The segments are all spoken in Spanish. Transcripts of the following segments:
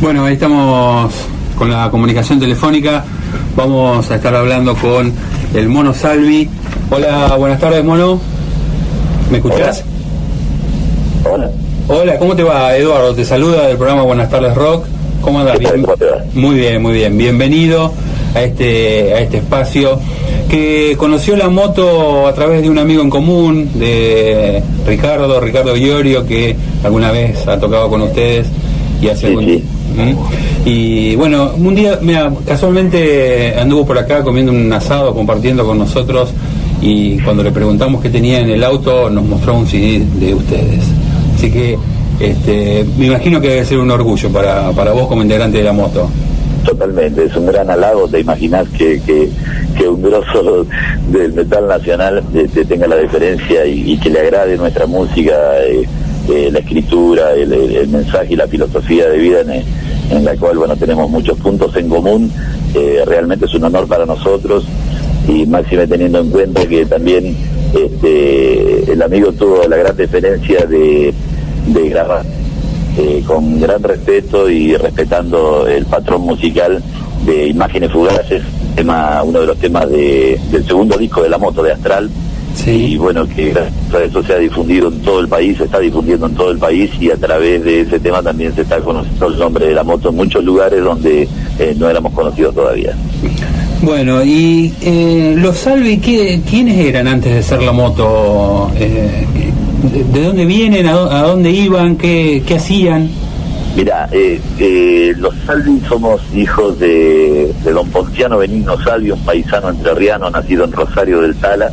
Bueno, ahí estamos con la comunicación telefónica. Vamos a estar hablando con el Mono Salvi. Hola, buenas tardes, Mono. ¿Me escuchás? Hola. Hola, ¿cómo te va? Eduardo te saluda del programa Buenas tardes Rock. ¿Cómo andas? ¿Qué tal? ¿Cómo te va? Muy bien, muy bien. Bienvenido a este, a este espacio que conoció la moto a través de un amigo en común, de Ricardo, Ricardo Iorio, que alguna vez ha tocado con ustedes y hace Sí, sí. Y bueno, un día, mira, casualmente anduvo por acá comiendo un asado, compartiendo con nosotros y cuando le preguntamos qué tenía en el auto nos mostró un CD de ustedes. Así que este, me imagino que debe ser un orgullo para, para vos como integrante de la moto. Totalmente, es un gran halago, te imaginas que, que, un grosso del metal nacional te, te tenga la deferencia y, que le agrade nuestra música, eh, eh, la escritura, el mensaje y la filosofía de vida en, en la cual bueno tenemos muchos puntos en común, eh, realmente es un honor para nosotros y máxime teniendo en cuenta que también este, el amigo tuvo la gran deferencia de, de grabar eh, con gran respeto y respetando el patrón musical de Imágenes Fugaces, tema, uno de los temas de- del segundo disco de la moto de Astral. Y bueno, que eso se ha difundido en todo el país, se está difundiendo en todo el país y a través de ese tema también se está conociendo el nombre de la moto en muchos lugares donde eh, no éramos conocidos todavía. Bueno, y eh, los Salvi, ¿qué- ¿quiénes eran antes de ser la moto? Eh, de, de dónde vienen? ¿A, dó- a dónde iban? ¿Qué, qué hacían? Mira, eh, eh, los Salvi somos hijos de, de don Ponciano Benigno Salvi, un paisano entrerriano nacido en Rosario del Tala,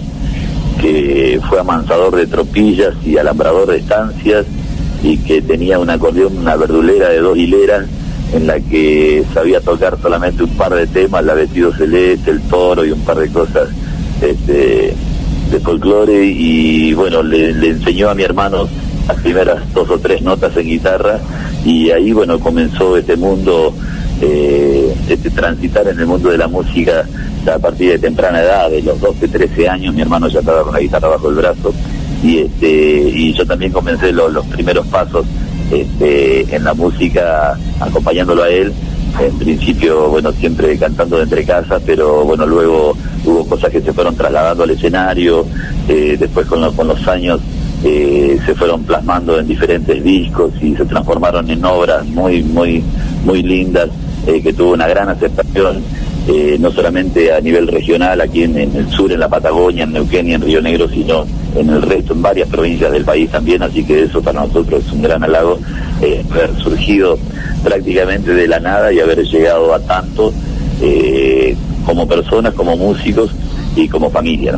que fue amansador de tropillas y alambrador de estancias y que tenía un acordeón, una verdulera de dos hileras en la que sabía tocar solamente un par de temas, la vestido celeste, el toro y un par de cosas este, de folclore. Y bueno, le, le enseñó a mi hermano las primeras dos o tres notas en guitarra y ahí bueno comenzó este mundo, este transitar en el mundo de la música a partir de temprana edad, de los 12, 13 años, mi hermano ya estaba con la guitarra bajo el brazo y este y yo también comencé lo- los primeros pasos este, en la música acompañándolo a él en principio, bueno, siempre cantando de entre casas, pero bueno, luego hubo cosas que se fueron trasladando al escenario, eh, después con, lo- con los años eh, se fueron plasmando en diferentes discos y se transformaron en obras muy, muy, muy lindas, eh, que tuvo una gran aceptación, eh, no solamente a nivel regional, aquí en, el sur, en la Patagonia, en Neuquén y en Río Negro, sino en el resto, en varias provincias del país también, así que eso para nosotros es un gran halago, eh, haber surgido prácticamente de la nada y haber llegado a tanto como personas, como músicos y como familia.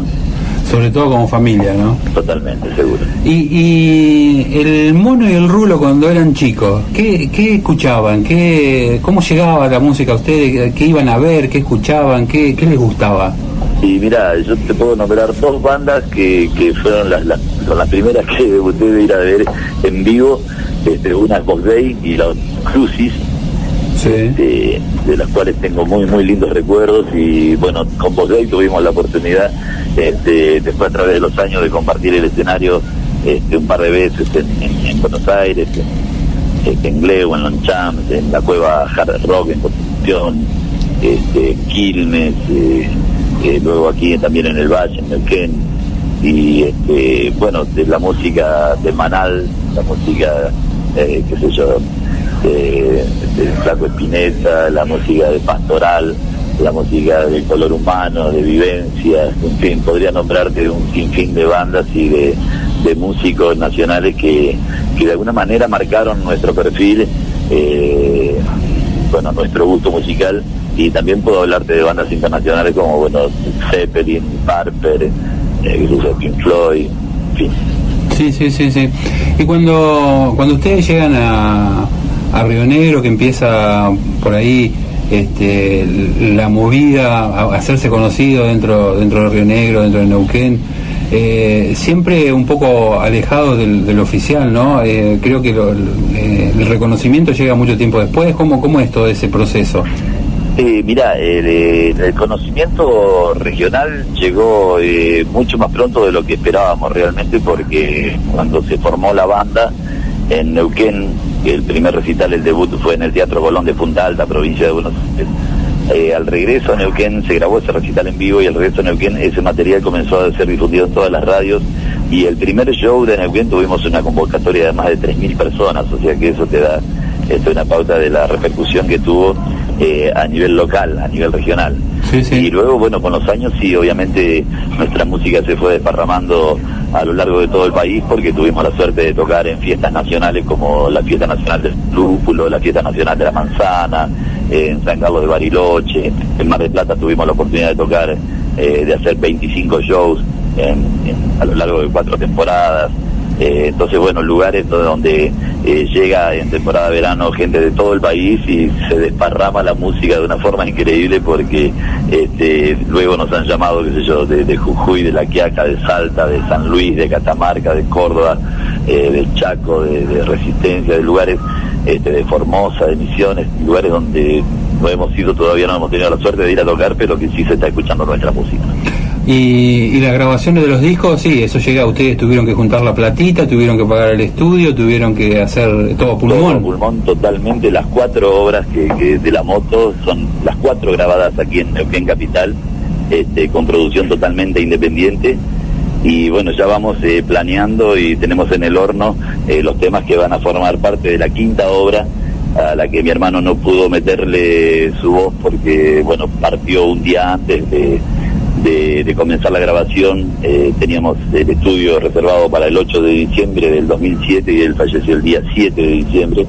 Sobre todo como familia, ¿no? Totalmente, seguro. Y, y el mono y el rulo cuando eran chicos, ¿qué, qué escuchaban? ¿Qué, ¿Cómo llegaba la música a ustedes? ¿Qué iban a ver? ¿Qué escuchaban? ¿Qué, qué les gustaba? Y mira, yo te puedo nombrar dos bandas que, que fueron las, las, son las primeras que debuté de ir a ver en vivo. Este, una es Box Day y la Crucis, de, de las cuales tengo muy muy lindos recuerdos y bueno, con Box Day tuvimos la oportunidad después a través de los años de compartir el escenario este, un par de veces en, en- en Buenos Aires, en, en Gleo, en Lonchamps, en la cueva Hard Rock en Constitución, este, Quilmes, eh, eh, luego aquí también en el Valle, en Neuquén, y este, bueno, de la música de Manal, la música, eh, qué sé yo, de, de Flaco Espineta, la música de Pastoral, la música del color humano, de vivencias, en fin, podría nombrarte un sinfín de bandas y de, de músicos nacionales que, que de alguna manera marcaron nuestro perfil, eh, bueno, nuestro gusto musical y también puedo hablarte de bandas internacionales como, bueno, Zeppelin, Parper, eh, Pink Floyd, en fin. Sí, sí, sí, sí. Y cuando, cuando ustedes llegan a, a Río Negro, que empieza por ahí este, la movida a hacerse conocido dentro, dentro de Río Negro, dentro de Neuquén, eh, siempre un poco alejado del, oficial, ¿no? Eh, creo que eh, el reconocimiento llega mucho tiempo después. ¿Cómo, cómo es todo ese proceso? mira, el, conocimiento regional llegó mucho más pronto de lo que esperábamos realmente, porque cuando se formó la banda en Neuquén, el primer recital, el debut fue en el Teatro Colón de Punta Alta, provincia de Buenos Aires. Eh, al regreso a Neuquén se grabó ese recital en vivo y al regreso a Neuquén ese material comenzó a ser difundido en todas las radios. Y el primer show de Neuquén tuvimos una convocatoria de más de 3.000 personas, o sea que eso te da esto una pauta de la repercusión que tuvo eh, a nivel local, a nivel regional. Y luego, bueno, con los años sí, obviamente nuestra música se fue desparramando a lo largo de todo el país porque tuvimos la suerte de tocar en fiestas nacionales como la Fiesta Nacional del Lúpulo, la Fiesta Nacional de la Manzana, en San Carlos de Bariloche, en Mar del Plata tuvimos la oportunidad de tocar, eh, de hacer 25 shows a lo largo de cuatro temporadas. Eh, entonces, bueno, lugares donde eh, llega en temporada de verano gente de todo el país y se desparrama la música de una forma increíble porque este, luego nos han llamado, qué sé yo, de, Jujuy, de La Quiaca, de Salta, de San Luis, de Catamarca, de Córdoba, del Chaco, de Resistencia, de lugares este, de Formosa, de Misiones, lugares donde no hemos ido todavía, no hemos tenido la suerte de ir a tocar, pero que sí se está escuchando nuestra música. Y, las grabaciones de los discos, sí, eso llega, ustedes tuvieron que juntar la platita, tuvieron que pagar el estudio, tuvieron que hacer todo pulmón. Todo pulmón totalmente, las cuatro obras que, de la moto son las cuatro grabadas aquí en Neuquén Capital, este, con producción totalmente independiente y bueno, ya vamos eh, planeando y tenemos en el horno eh, los temas que van a formar parte de la quinta obra a la que mi hermano no pudo meterle su voz porque, bueno, partió un día antes de, de, comenzar la grabación. Eh, teníamos el estudio reservado para el 8 de diciembre del 2007 y él falleció el día 7 de diciembre,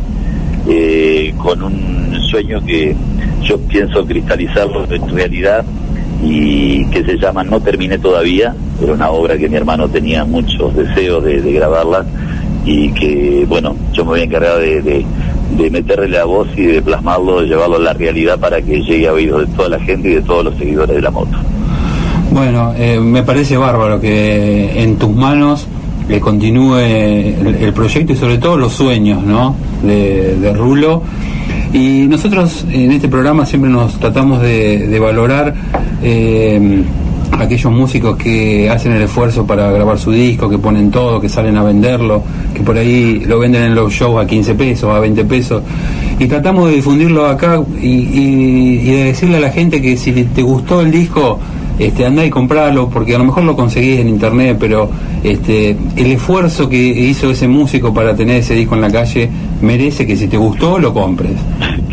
con un sueño que yo pienso cristalizarlo en realidad y que se llama No terminé todavía, era una obra que mi hermano tenía muchos deseos de, grabarla y que, bueno, yo me voy a encargar de, meterle la voz y de plasmarlo, de llevarlo a la realidad para que llegue a oídos de toda la gente y de todos los seguidores de la moto. Bueno, eh, me parece bárbaro que en tus manos le continúe el, proyecto y sobre todo los sueños ¿no? de, Rulo. Y nosotros en este programa siempre nos tratamos de, valorar eh, aquellos músicos que hacen el esfuerzo para grabar su disco, que ponen todo, que salen a venderlo, que por ahí lo venden en los shows a 15 pesos, a 20 pesos. Y tratamos de difundirlo acá y, de decirle a la gente que si te gustó el disco, este, andá y compralo, porque a lo mejor lo conseguís en internet, pero este, el esfuerzo que hizo ese músico para tener ese disco en la calle merece que si te gustó lo compres.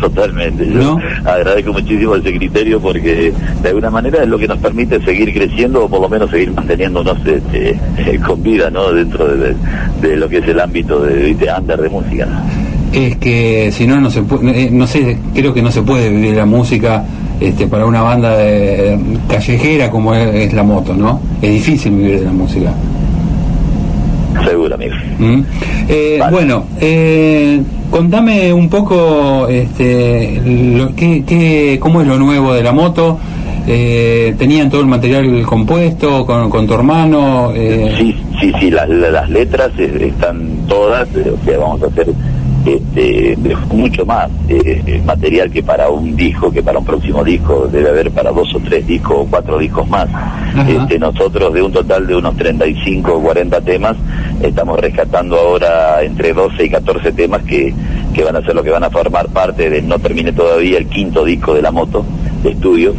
Totalmente, yo agradezco muchísimo ese criterio porque de alguna manera es lo que nos permite seguir creciendo o por lo menos seguir manteniéndonos este, eh, con vida ¿no? dentro de, lo que es el ámbito de, de under de música. Es que si no, no se puede, eh, no sé, creo que no se puede vivir la música este, para una banda de, callejera como es, la moto, ¿no? Es difícil vivir de la música. Seguro, amigo. ¿Mm? Eh, bueno, eh, contame un poco este, lo, qué, cómo es lo nuevo de la moto. Eh, ¿Tenían todo el material compuesto con, tu hermano? Sí, sí, sí, las, las letras están todas, o sea, vamos a hacer este, mucho más eh, material que para un disco, que para un próximo disco, debe haber para dos o tres discos o cuatro discos más. Este, nosotros de un total de unos 35 o 40 temas, estamos rescatando ahora entre 12 y 14 temas que, que van a ser lo que van a formar parte de No Termine Todavía, el quinto disco de la moto de estudio.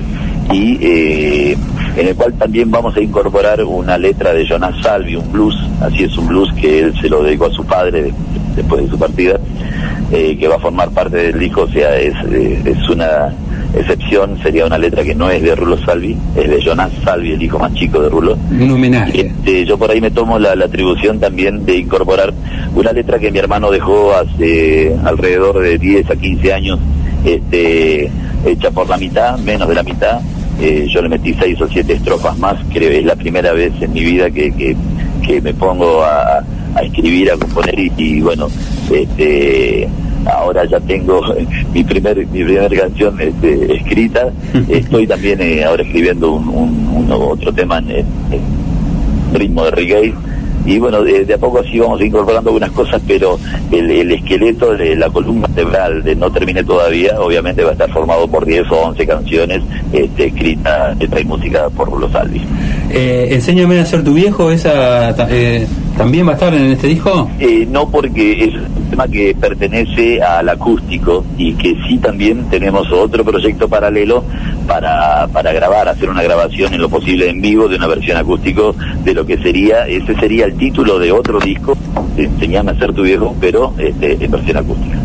Y eh, en el cual también vamos a incorporar una letra de Jonas Salvi, un blues, así es un blues que él se lo dedicó a su padre después de su partida, eh, que va a formar parte del disco, o sea, es, eh, es una excepción, sería una letra que no es de Rulo Salvi, es de Jonas Salvi, el hijo más chico de Rulo. Un homenaje. Este, yo por ahí me tomo la, atribución también de incorporar una letra que mi hermano dejó hace alrededor de 10 a 15 años, este, hecha por la mitad, menos de la mitad. Eh, yo le metí seis o siete estrofas más, creo que es la primera vez en mi vida que, que, que me pongo a, escribir, a componer y, bueno, este ahora ya tengo mi primer mi primera canción este, escrita estoy también eh, ahora escribiendo un, otro tema en, ritmo de reggae y bueno, de, a poco así vamos incorporando algunas cosas, pero el, esqueleto de la columna vertebral de No Termine Todavía, obviamente va a estar formado por 10 o 11 canciones este, escritas, letra y música por los Alvis. Eh, Enséñame a ser tu viejo, esa eh, también va a estar en este disco. Eh, no, porque es un tema que pertenece al acústico y que sí también tenemos otro proyecto paralelo para, para grabar, hacer una grabación en lo posible en vivo de una versión acústico de lo que sería, ese sería el título de otro disco, Enseñame a ser tu viejo, pero este, en versión acústica.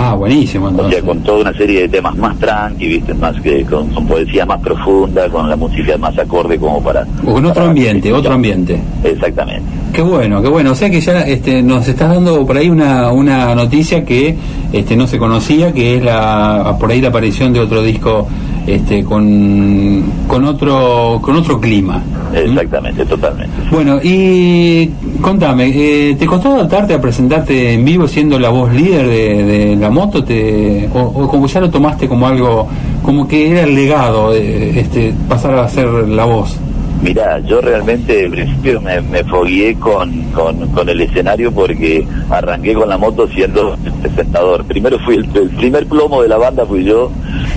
Ah, buenísimo. Entonces. O sea, con toda una serie de temas más tranqui, ¿viste? Más que con, poesía más profunda, con la música más acorde como para... Con otro ambiente, otro ambiente. Exactamente. Qué bueno, qué bueno. O sea que ya este, nos estás dando por ahí una, una noticia que este, no se conocía, que es la por ahí la aparición de otro disco este, con, con, otro, con otro clima. Exactamente, totalmente. Bueno, y contame, eh, ¿te costó adaptarte a presentarte en vivo siendo la voz líder de, la moto? Te, o, como ya lo tomaste como algo, como que era el legado, de, este, pasar a ser la voz? Mira, yo realmente en principio me, me fogueé con, con, el escenario porque arranqué con la moto siendo presentador. Primero fui el, primer plomo de la banda fui yo.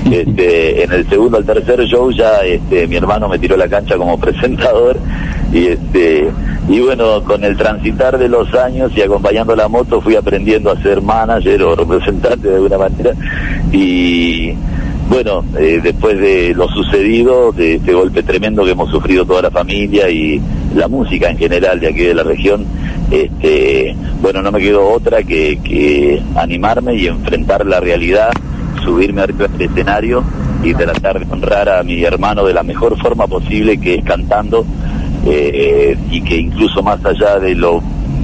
Este, en el segundo al tercer show ya este, mi hermano me tiró la cancha como presentador y este y bueno con el transitar de los años y acompañando la moto fui aprendiendo a ser manager o representante de alguna manera y bueno, eh, después de lo sucedido, de este golpe tremendo que hemos sufrido toda la familia y la música en general de aquí de la región, este, bueno, no me quedó otra que, animarme y enfrentar la realidad, subirme arriba del escenario y tratar de honrar a mi hermano de la mejor forma posible, que es cantando, eh, y que incluso más allá de lo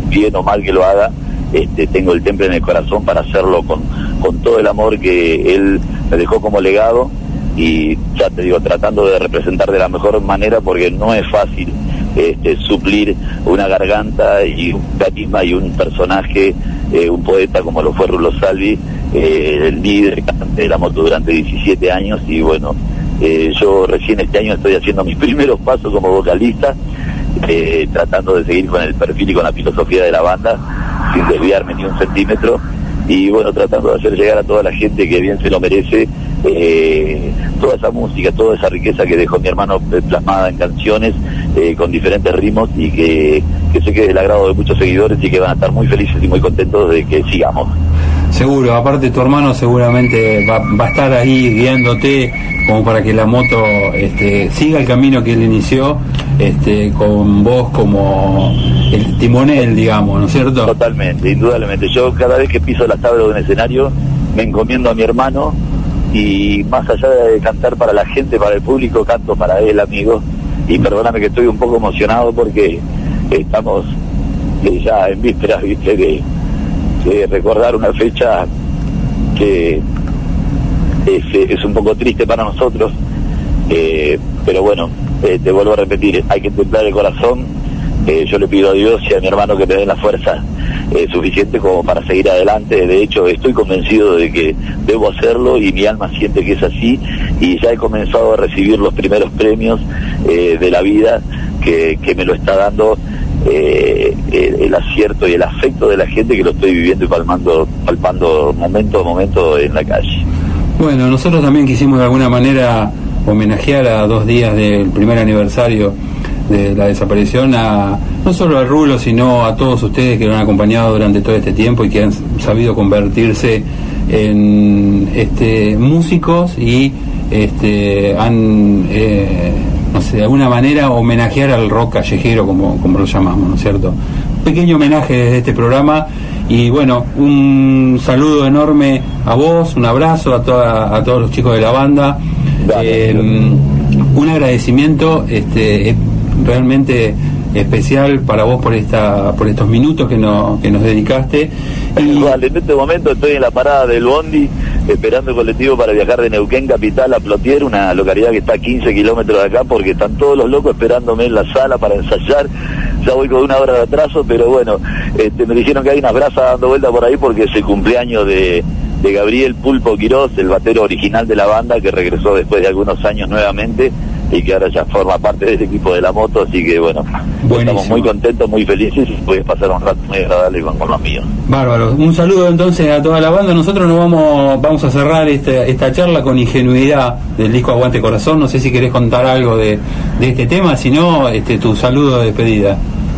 bien o mal que lo haga, este, tengo el temple en el corazón para hacerlo con, con todo el amor que él me dejó como legado. Y ya te digo, tratando de representar de la mejor manera porque no es fácil este, suplir una garganta y un carisma y un personaje, eh, un poeta como lo fue Rulo Salvi, eh, el líder de la moto durante 17 años y bueno, eh, yo recién este año estoy haciendo mis primeros pasos como vocalista, tratando de seguir con el perfil y con la filosofía de la banda sin desviarme ni un centímetro y bueno, tratando de hacer llegar a toda la gente que bien se lo merece eh, toda esa música, toda esa riqueza que dejó mi hermano plasmada en canciones eh, con diferentes ritmos y que, que sé que es del agrado de muchos seguidores y que van a estar muy felices y muy contentos de que sigamos. Seguro, aparte tu hermano seguramente va, va a estar ahí guiándote como para que la moto este, siga el camino que él inició este, con vos como el timonel, digamos, ¿no es cierto? Totalmente, indudablemente. Yo cada vez que piso la tabla de un escenario me encomiendo a mi hermano y más allá de cantar para la gente, para el público, canto para él, amigo. Y perdóname que estoy un poco emocionado porque estamos eh, ya en vísperas, viste, de, recordar una fecha que es, un poco triste para nosotros, eh, pero bueno, eh, te vuelvo a repetir, hay que templar el corazón. Eh, yo le pido a Dios y a mi hermano que me den la fuerza eh, suficiente como para seguir adelante. De hecho, estoy convencido de que debo hacerlo y mi alma siente que es así. Y ya he comenzado a recibir los primeros premios de la vida que, me lo está dando el, acierto y el afecto de la gente que lo estoy viviendo y palmando, palpando momento a momento en la calle. Bueno, nosotros también quisimos de alguna manera homenajear a dos días del primer aniversario de la desaparición a no solo a Rulo, sino a todos ustedes que lo han acompañado durante todo este tiempo y que han sabido convertirse en este músicos y este han eh, no sé, de alguna manera homenajear al rock callejero como, como lo llamamos, ¿no es cierto? Pequeño homenaje desde este programa y bueno, un saludo enorme a vos, un abrazo a, toda, a todos los chicos de la banda. Eh, un agradecimiento este, realmente especial para vos por esta por estos minutos que, no, que nos dedicaste. Y... en este momento estoy en la parada del Bondi esperando el colectivo para viajar de Neuquén Capital a Plotier, una localidad que está a 15 kilómetros de acá, porque están todos los locos esperándome en la sala para ensayar ya voy con una hora de atraso, pero bueno, este, me dijeron que hay una brasa dando vuelta por ahí porque es el cumpleaños de, de Gabriel Pulpo Quirós, el batero original de la banda que regresó después de algunos años nuevamente y que ahora ya forma parte del equipo de la moto, así que bueno, estamos muy contentos, muy felices y puedes pasar un rato muy agradable con, con los míos. Bárbaro, un saludo entonces a toda la banda, nosotros nos vamos, vamos a cerrar este, esta charla con ingenuidad del disco Aguante Corazón, no sé si querés contar algo de, de este tema, si no, este, tu saludo de despedida.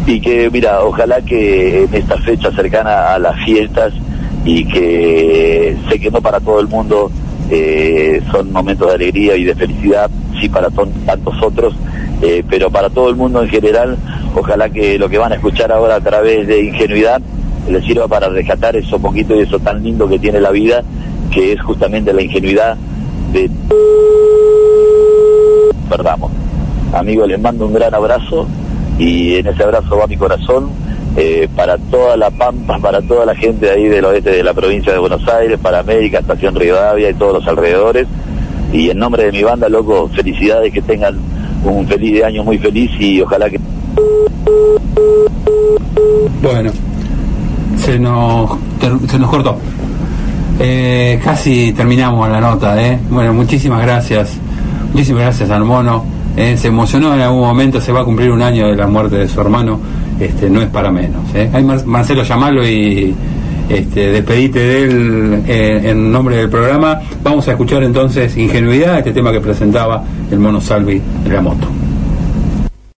Y que mira, ojalá que en esta fecha cercana a las fiestas y que sé que no para todo el mundo eh, son momentos de alegría y de felicidad, sí para tantos otros, eh, pero para todo el mundo en general, ojalá que lo que van a escuchar ahora a través de ingenuidad les sirva para rescatar eso poquito y eso tan lindo que tiene la vida, que es justamente la ingenuidad de... Perdamos. Amigos, les mando un gran abrazo y en ese abrazo va mi corazón eh, para toda la Pampa, para toda la gente de ahí del oeste de la provincia de Buenos Aires, para América, Estación Rivadavia y todos los alrededores. Y en nombre de mi banda, loco, felicidades, que tengan un feliz año muy feliz y ojalá que... Bueno, se nos, se nos cortó. Eh, casi terminamos la nota, ¿eh? Bueno, muchísimas gracias. Muchísimas gracias al mono. Eh, se emocionó en algún momento, se va a cumplir un año de la muerte de su hermano este, no es para menos. ¿eh? Marcelo, llamalo y este, despedite de él eh, en nombre del programa. Vamos a escuchar entonces Ingenuidad, este tema que presentaba el mono Salvi de la moto.